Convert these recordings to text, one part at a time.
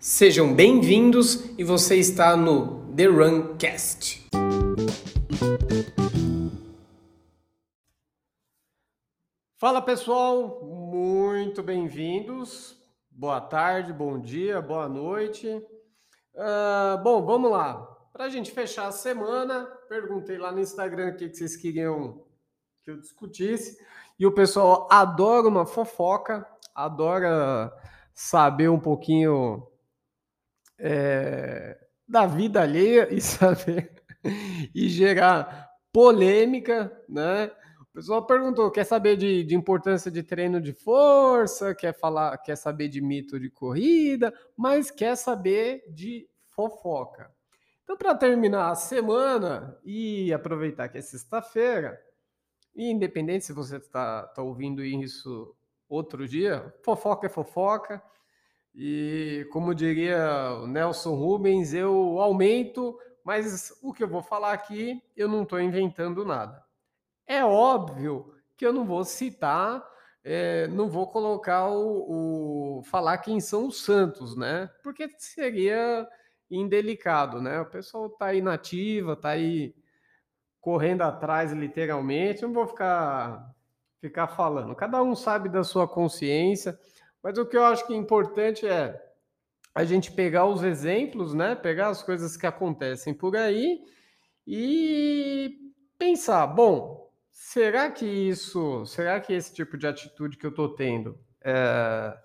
Sejam bem-vindos e você está no The Runcast. Fala pessoal, muito bem-vindos. Boa tarde, bom dia, boa noite. Uh, bom, vamos lá. Para a gente fechar a semana, perguntei lá no Instagram o que, vocês queriam que eu discutisse. E o pessoal adora uma fofoca, adora saber um pouquinho é, da vida alheia e saber e gerar polêmica, né? O pessoal perguntou, quer saber de, de, importância de treino de força, quer falar, quer saber de mito de corrida, mas quer saber de fofoca. Então, para terminar a semana e aproveitar que é sexta-feira, e independente se você está tá ouvindo isso outro dia, fofoca é fofoca. E como diria o Nelson Rubens, eu aumento, mas o que eu vou falar aqui, eu não estou inventando nada. É óbvio que eu não vou citar, é, não vou colocar o, o, falar quem são os santos, né? Porque seria indelicado, né? O pessoal está aí nativa, está aí correndo atrás, literalmente. Eu não vou ficar ficar falando. Cada um sabe da sua consciência. Mas o que eu acho que é importante é a gente pegar os exemplos, né? Pegar as coisas que acontecem por aí e pensar, bom, será que isso, será que esse tipo de atitude que eu estou tendo é,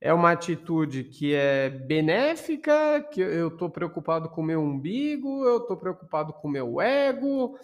é uma atitude que é benéfica, que eu estou preocupado com o meu umbigo, eu estou preocupado com o meu ego,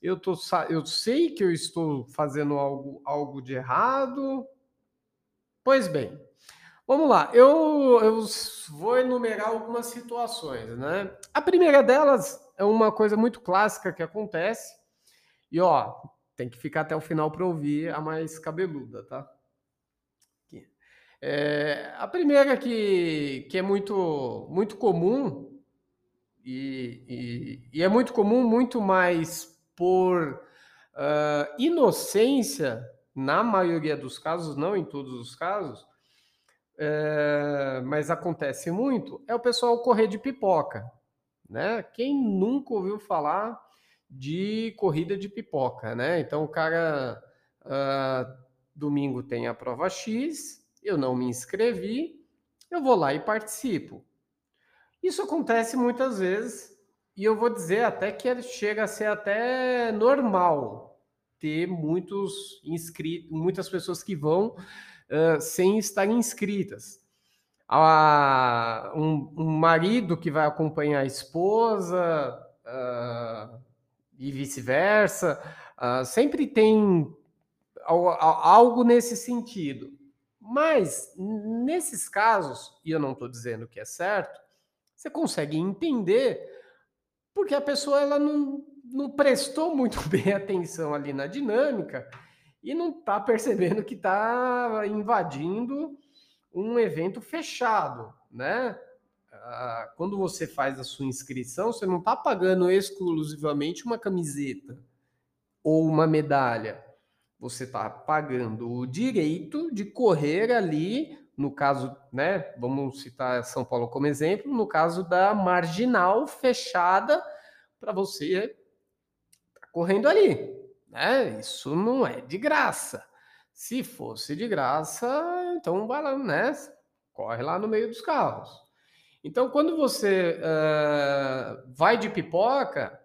eu, tô, eu sei que eu estou fazendo algo, algo de errado, Pois bem, vamos lá. Eu, eu vou enumerar algumas situações, né? A primeira delas é uma coisa muito clássica que acontece. E ó, tem que ficar até o final para ouvir a mais cabeluda, tá? É, a primeira que, que é muito, muito comum, e, e, e é muito comum muito mais por uh, inocência na maioria dos casos, não em todos os casos, é, mas acontece muito, é o pessoal correr de pipoca. Né? Quem nunca ouviu falar de corrida de pipoca, né? Então o cara uh, domingo tem a prova X, eu não me inscrevi, eu vou lá e participo. Isso acontece muitas vezes e eu vou dizer até que chega a ser até normal, ter muitos inscritos, muitas pessoas que vão uh, sem estar inscritas. Ah, um, um, marido que vai acompanhar a esposa uh, e vice-versa, uh, sempre tem algo nesse sentido. Mas nesses casos, e eu não estou dizendo que é certo, você consegue entender porque a pessoa ela não, não prestou muito bem atenção ali na dinâmica e não está percebendo que está invadindo um evento fechado, né? Ah, quando você faz a sua inscrição, você não está pagando exclusivamente uma camiseta ou uma medalha. Você está pagando o direito de correr ali, no caso, né? Vamos citar São Paulo como exemplo, no caso da marginal fechada para você correndo ali. Né? Isso não é de graça. Se fosse de graça, então vai lá, né? Corre lá no meio dos carros. Então, quando você uh, vai de pipoca,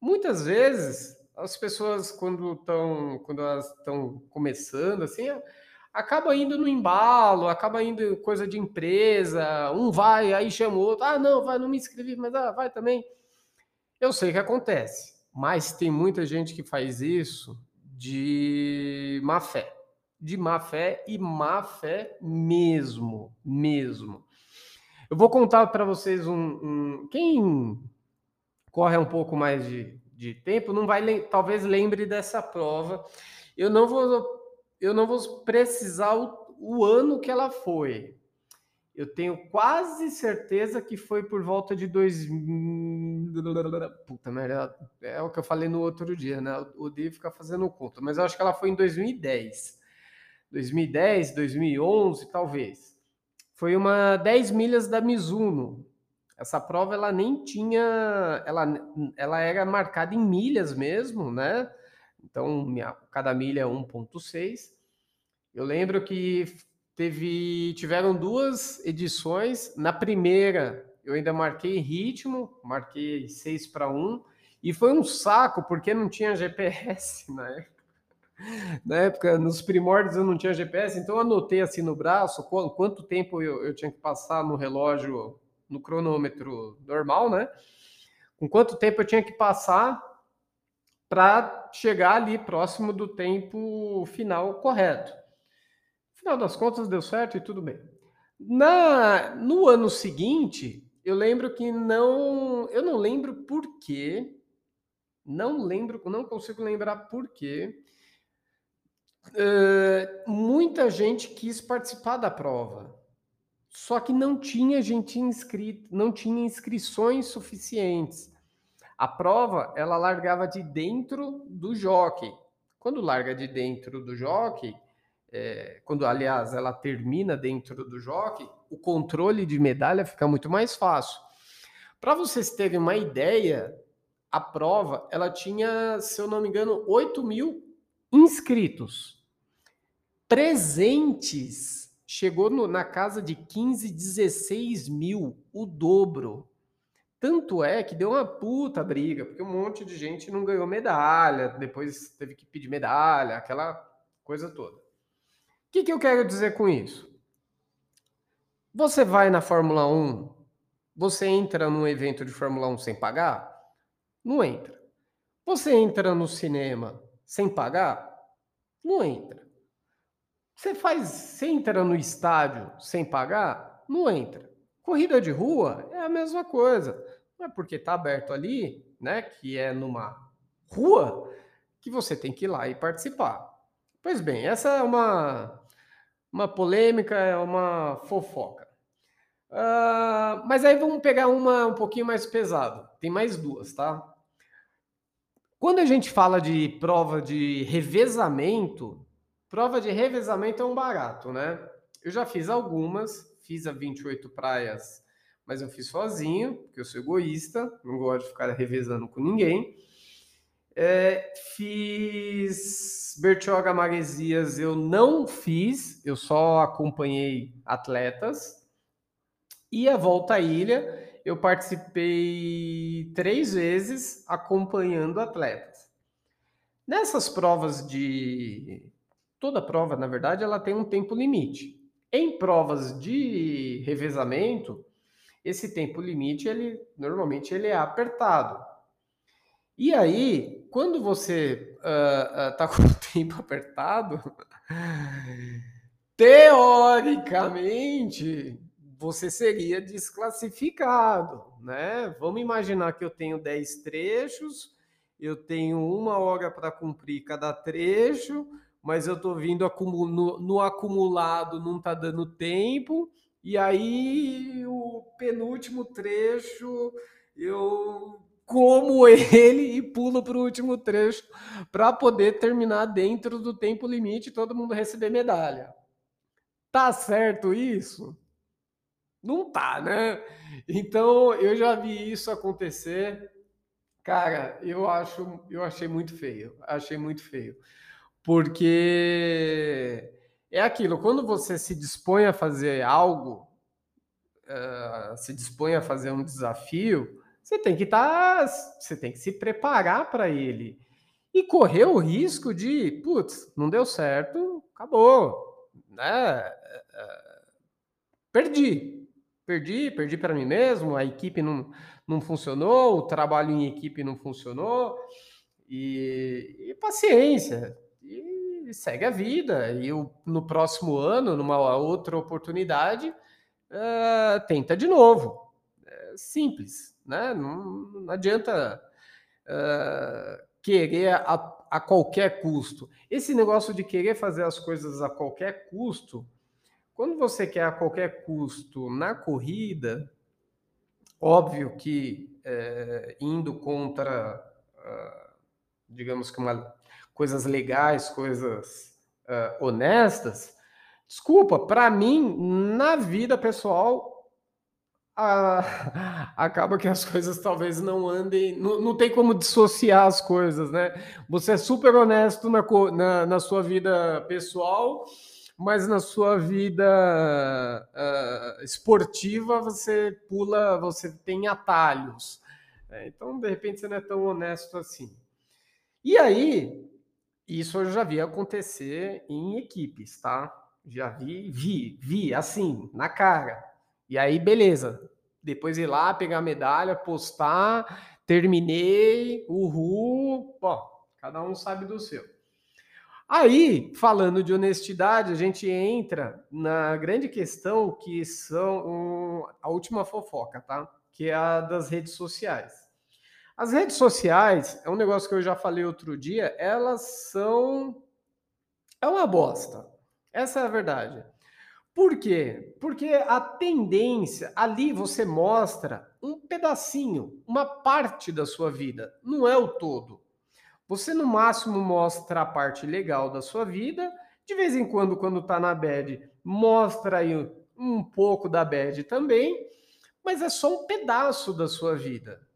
muitas vezes as pessoas, quando estão quando elas estão começando, assim, acaba indo no embalo, acaba indo coisa de empresa, um vai, aí chama o outro, ah, não, vai, não me inscrevi, mas ah, vai também. Eu sei que acontece. Mas tem muita gente que faz isso de má fé. De má fé e má fé mesmo, mesmo. Eu vou contar para vocês um, um, Quem corre um pouco mais de, de tempo não vai talvez lembre dessa prova. Eu não vou eu não vou precisar o, o ano que ela foi, eu tenho quase certeza que foi por volta de 2000. Puta merda, é o que eu falei no outro dia, né? O Dave fica fazendo conta, mas eu acho que ela foi em 2010. 2010, 2011, talvez. foi uma 10 milhas da Mizuno. Essa prova ela nem tinha, ela, ela era marcada em milhas mesmo, né? Então, minha, cada milha é 1.6. Eu lembro que teve, tiveram duas edições. Na primeira, eu ainda marquei ritmo, marquei 6 para 1, e foi um saco, porque não tinha GPS na época. Na época, nos primórdios eu não tinha GPS, então eu anotei assim no braço quanto tempo eu, eu tinha que passar no relógio, no cronômetro normal, né? Com quanto tempo eu tinha que passar para chegar ali próximo do tempo final correto. Final das contas deu certo e tudo bem. Na no ano seguinte, eu lembro que não, eu não lembro por quê, não lembro, não consigo lembrar por quê. Uh, muita gente quis participar da prova, só que não tinha gente inscrita, não tinha inscrições suficientes. A prova ela largava de dentro do jockey. Quando larga de dentro do jockey, é, quando aliás ela termina dentro do jockey, o controle de medalha fica muito mais fácil. Para vocês terem uma ideia, a prova ela tinha, se eu não me engano, 8 mil inscritos. Presentes chegou no, na casa de 15, 16 mil, o dobro. Tanto é que deu uma puta briga, porque um monte de gente não ganhou medalha, depois teve que pedir medalha, aquela coisa toda. O que, que eu quero dizer com isso? Você vai na Fórmula 1, você entra num evento de Fórmula 1 sem pagar? Não entra. Você entra no cinema sem pagar? Não entra. Você faz, você entra no estádio sem pagar? Não entra. Corrida de rua é a mesma coisa. Não é porque está aberto ali, né, que é numa rua, que você tem que ir lá e participar. Pois bem, essa é uma, uma polêmica, é uma fofoca. Uh, mas aí vamos pegar uma um pouquinho mais pesada. Tem mais duas, tá? Quando a gente fala de prova de revezamento, prova de revezamento é um barato, né? Eu já fiz algumas, fiz a 28 praias, mas eu fiz sozinho, porque eu sou egoísta, não gosto de ficar revezando com ninguém. É, fiz Bertioga Maresias, eu não fiz, eu só acompanhei atletas. E a Volta à Ilha, eu participei três vezes acompanhando atletas. Nessas provas de. Toda prova, na verdade, ela tem um tempo limite. Em provas de revezamento, esse tempo limite, ele normalmente ele é apertado. E aí, quando você uh, uh, tá com o tempo apertado, teoricamente, você seria desclassificado, né? Vamos imaginar que eu tenho 10 trechos, eu tenho uma hora para cumprir cada trecho, mas eu estou vindo no, no, acumulado, não está dando tempo, e aí o penúltimo trecho eu como ele e pulo para o último trecho para poder terminar dentro do tempo limite e todo mundo receber medalha. Tá certo isso? Não tá, né? Então eu já vi isso acontecer. Cara, eu acho, eu achei muito feio. Achei muito feio. Porque é aquilo, quando você se dispõe a fazer algo, uh, se dispõe a fazer um desafio, você tem que estar, tá, você tem que se preparar para ele. E correr o risco de, putz, não deu certo, acabou, né? Uh, perdi, perdi, perdi para mim mesmo, a equipe não, não funcionou, o trabalho em equipe não funcionou. E, e paciência e segue a vida. E o, no próximo ano, numa outra oportunidade, uh, tenta de novo. É simples, né? Não, não adianta uh, querer a, a qualquer custo. Esse negócio de querer fazer as coisas a qualquer custo, quando você quer a qualquer custo na corrida, óbvio que é, indo contra, uh, digamos que uma coisas legais, coisas uh, honestas, Desculpa, para mim, na vida pessoal, acaba que as coisas talvez não andem, não, não tem como dissociar as coisas, né? Você é super honesto na, na, na sua vida pessoal, mas na sua vida uh, esportiva você pula, você tem atalhos. Né? Então, de repente, você não é tão honesto assim. E aí, isso eu já vi acontecer em equipes, tá? Já vi, vi, vi, assim, na cara. E aí, beleza. Depois ir lá, pegar a medalha, postar, terminei, uhul. Bom, cada um sabe do seu. Aí, falando de honestidade, a gente entra na grande questão que são um, a última fofoca, tá? Que é a das redes sociais. As redes sociais, é um negócio que eu já falei outro dia, elas são. É uma bosta. Essa é a verdade. Por quê? Porque a tendência, ali você mostra um pedacinho, uma parte da sua vida, não é o todo. Você no máximo mostra a parte legal da sua vida, de vez em quando, quando tá na bad, mostra aí um pouco da bad também, mas é só um pedaço da sua vida.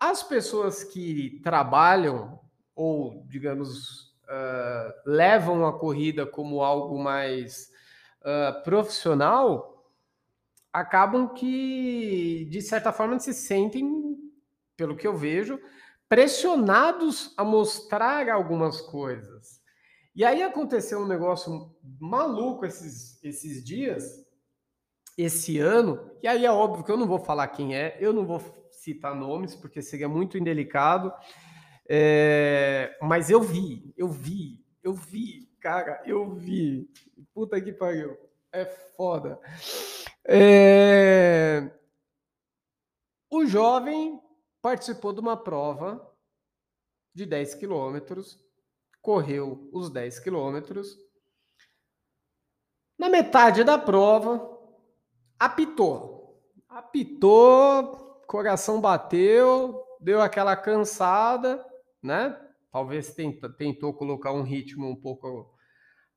As pessoas que trabalham ou, digamos, uh, levam a corrida como algo mais uh, profissional, acabam que, de certa forma, se sentem, pelo que eu vejo, pressionados a mostrar algumas coisas. E aí aconteceu um negócio maluco esses, esses dias, esse ano, e aí é óbvio que eu não vou falar quem é, eu não vou citar nomes, porque seria muito indelicado. É, mas eu vi, eu vi, eu vi, cara, eu vi. Puta que pariu. É foda. É, o jovem participou de uma prova de 10 quilômetros, correu os 10 quilômetros. Na metade da prova, apitou. Apitou, coração bateu, deu aquela cansada né? Talvez tentou colocar um ritmo um pouco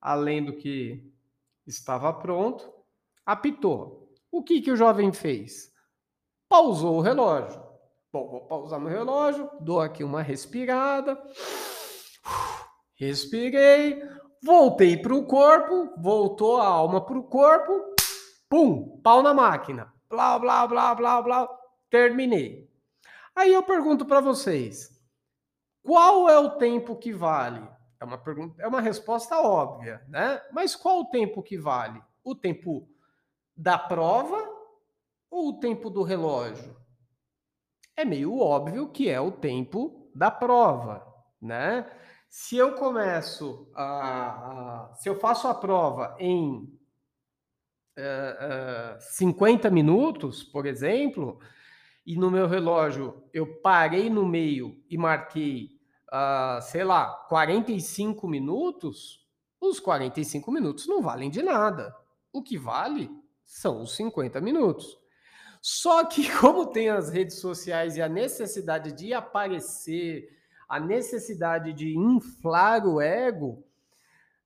além do que estava pronto. Apitou. O que, que o jovem fez? Pausou o relógio. Bom, vou pausar meu relógio, dou aqui uma respirada. Respirei, voltei para o corpo, voltou a alma para o corpo, pum, pau na máquina. Blá, blá, blá, blá, blá. Terminei. Aí eu pergunto para vocês: qual é o tempo que vale? É uma pergunta, é uma resposta óbvia, né? Mas qual o tempo que vale? O tempo da prova ou o tempo do relógio? É meio óbvio que é o tempo da prova, né? Se eu começo a, a se eu faço a prova em uh, uh, 50 minutos, por exemplo, e no meu relógio eu parei no meio e marquei uh, sei lá, 45 minutos, os 45 minutos não valem de nada. O que vale são os 50 minutos. Só que, como tem as redes sociais e a necessidade de aparecer, a necessidade de inflar o ego,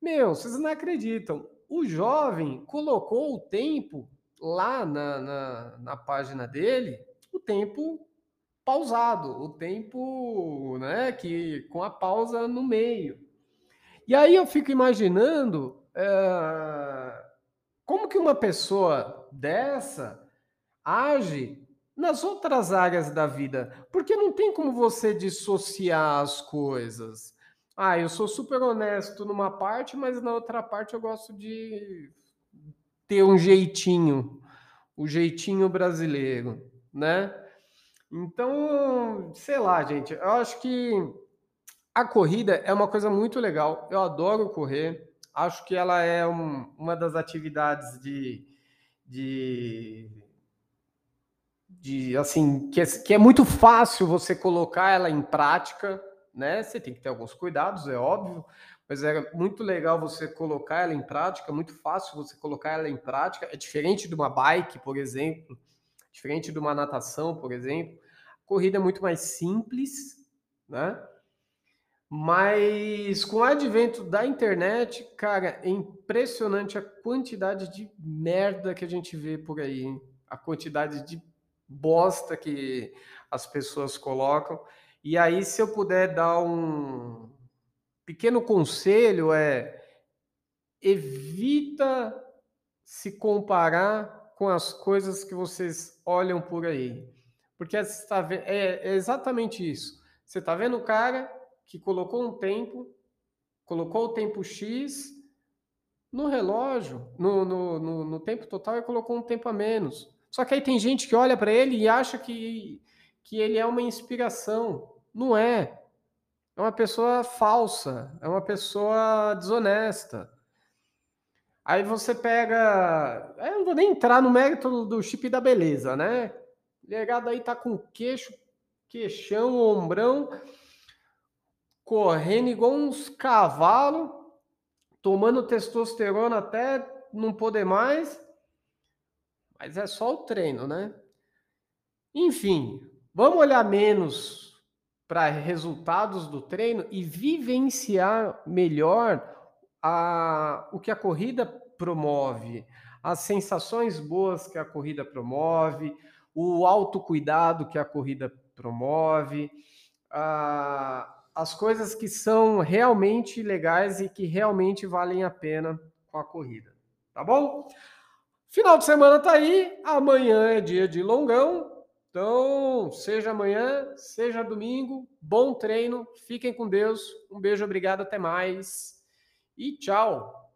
meu, vocês não acreditam. O jovem colocou o tempo lá na, na, na página dele, o tempo pausado, o tempo, né, que com a pausa no meio. E aí eu fico imaginando é, como que uma pessoa dessa age nas outras áreas da vida, porque não tem como você dissociar as coisas. Ah, eu sou super honesto numa parte, mas na outra parte eu gosto de ter um jeitinho, o jeitinho brasileiro, né? Então, sei lá, gente, eu acho que a corrida é uma coisa muito legal. Eu adoro correr. Acho que ela é um, uma das atividades de, de, de assim, que é, que é muito fácil você colocar ela em prática, né? Você tem que ter alguns cuidados, é óbvio, mas é muito legal você colocar ela em prática, muito fácil você colocar ela em prática. É diferente de uma bike, por exemplo, Diferente de uma natação, por exemplo, a corrida é muito mais simples, né? Mas com o advento da internet, cara, é impressionante a quantidade de merda que a gente vê por aí, hein? a quantidade de bosta que as pessoas colocam. E aí, se eu puder dar um pequeno conselho, é evita se comparar com as coisas que vocês olham por aí. Porque é, é exatamente isso. Você está vendo o cara que colocou um tempo, colocou o tempo X no relógio, no, no, no, no tempo total e colocou um tempo a menos. Só que aí tem gente que olha para ele e acha que, que ele é uma inspiração. Não é. É uma pessoa falsa, é uma pessoa desonesta. Aí você pega. Eu não vou nem entrar no mérito do chip da beleza, né? Legado aí tá com queixo, queixão, ombrão correndo igual uns cavalos, tomando testosterona até não poder mais. Mas é só o treino, né? Enfim, vamos olhar menos para resultados do treino e vivenciar melhor a, o que a corrida promove, as sensações boas que a corrida promove, o autocuidado que a corrida promove, a, as coisas que são realmente legais e que realmente valem a pena com a corrida. Tá bom? Final de semana tá aí, amanhã é dia de longão. Então, seja amanhã, seja domingo, bom treino, fiquem com Deus. Um beijo, obrigado, até mais e tchau.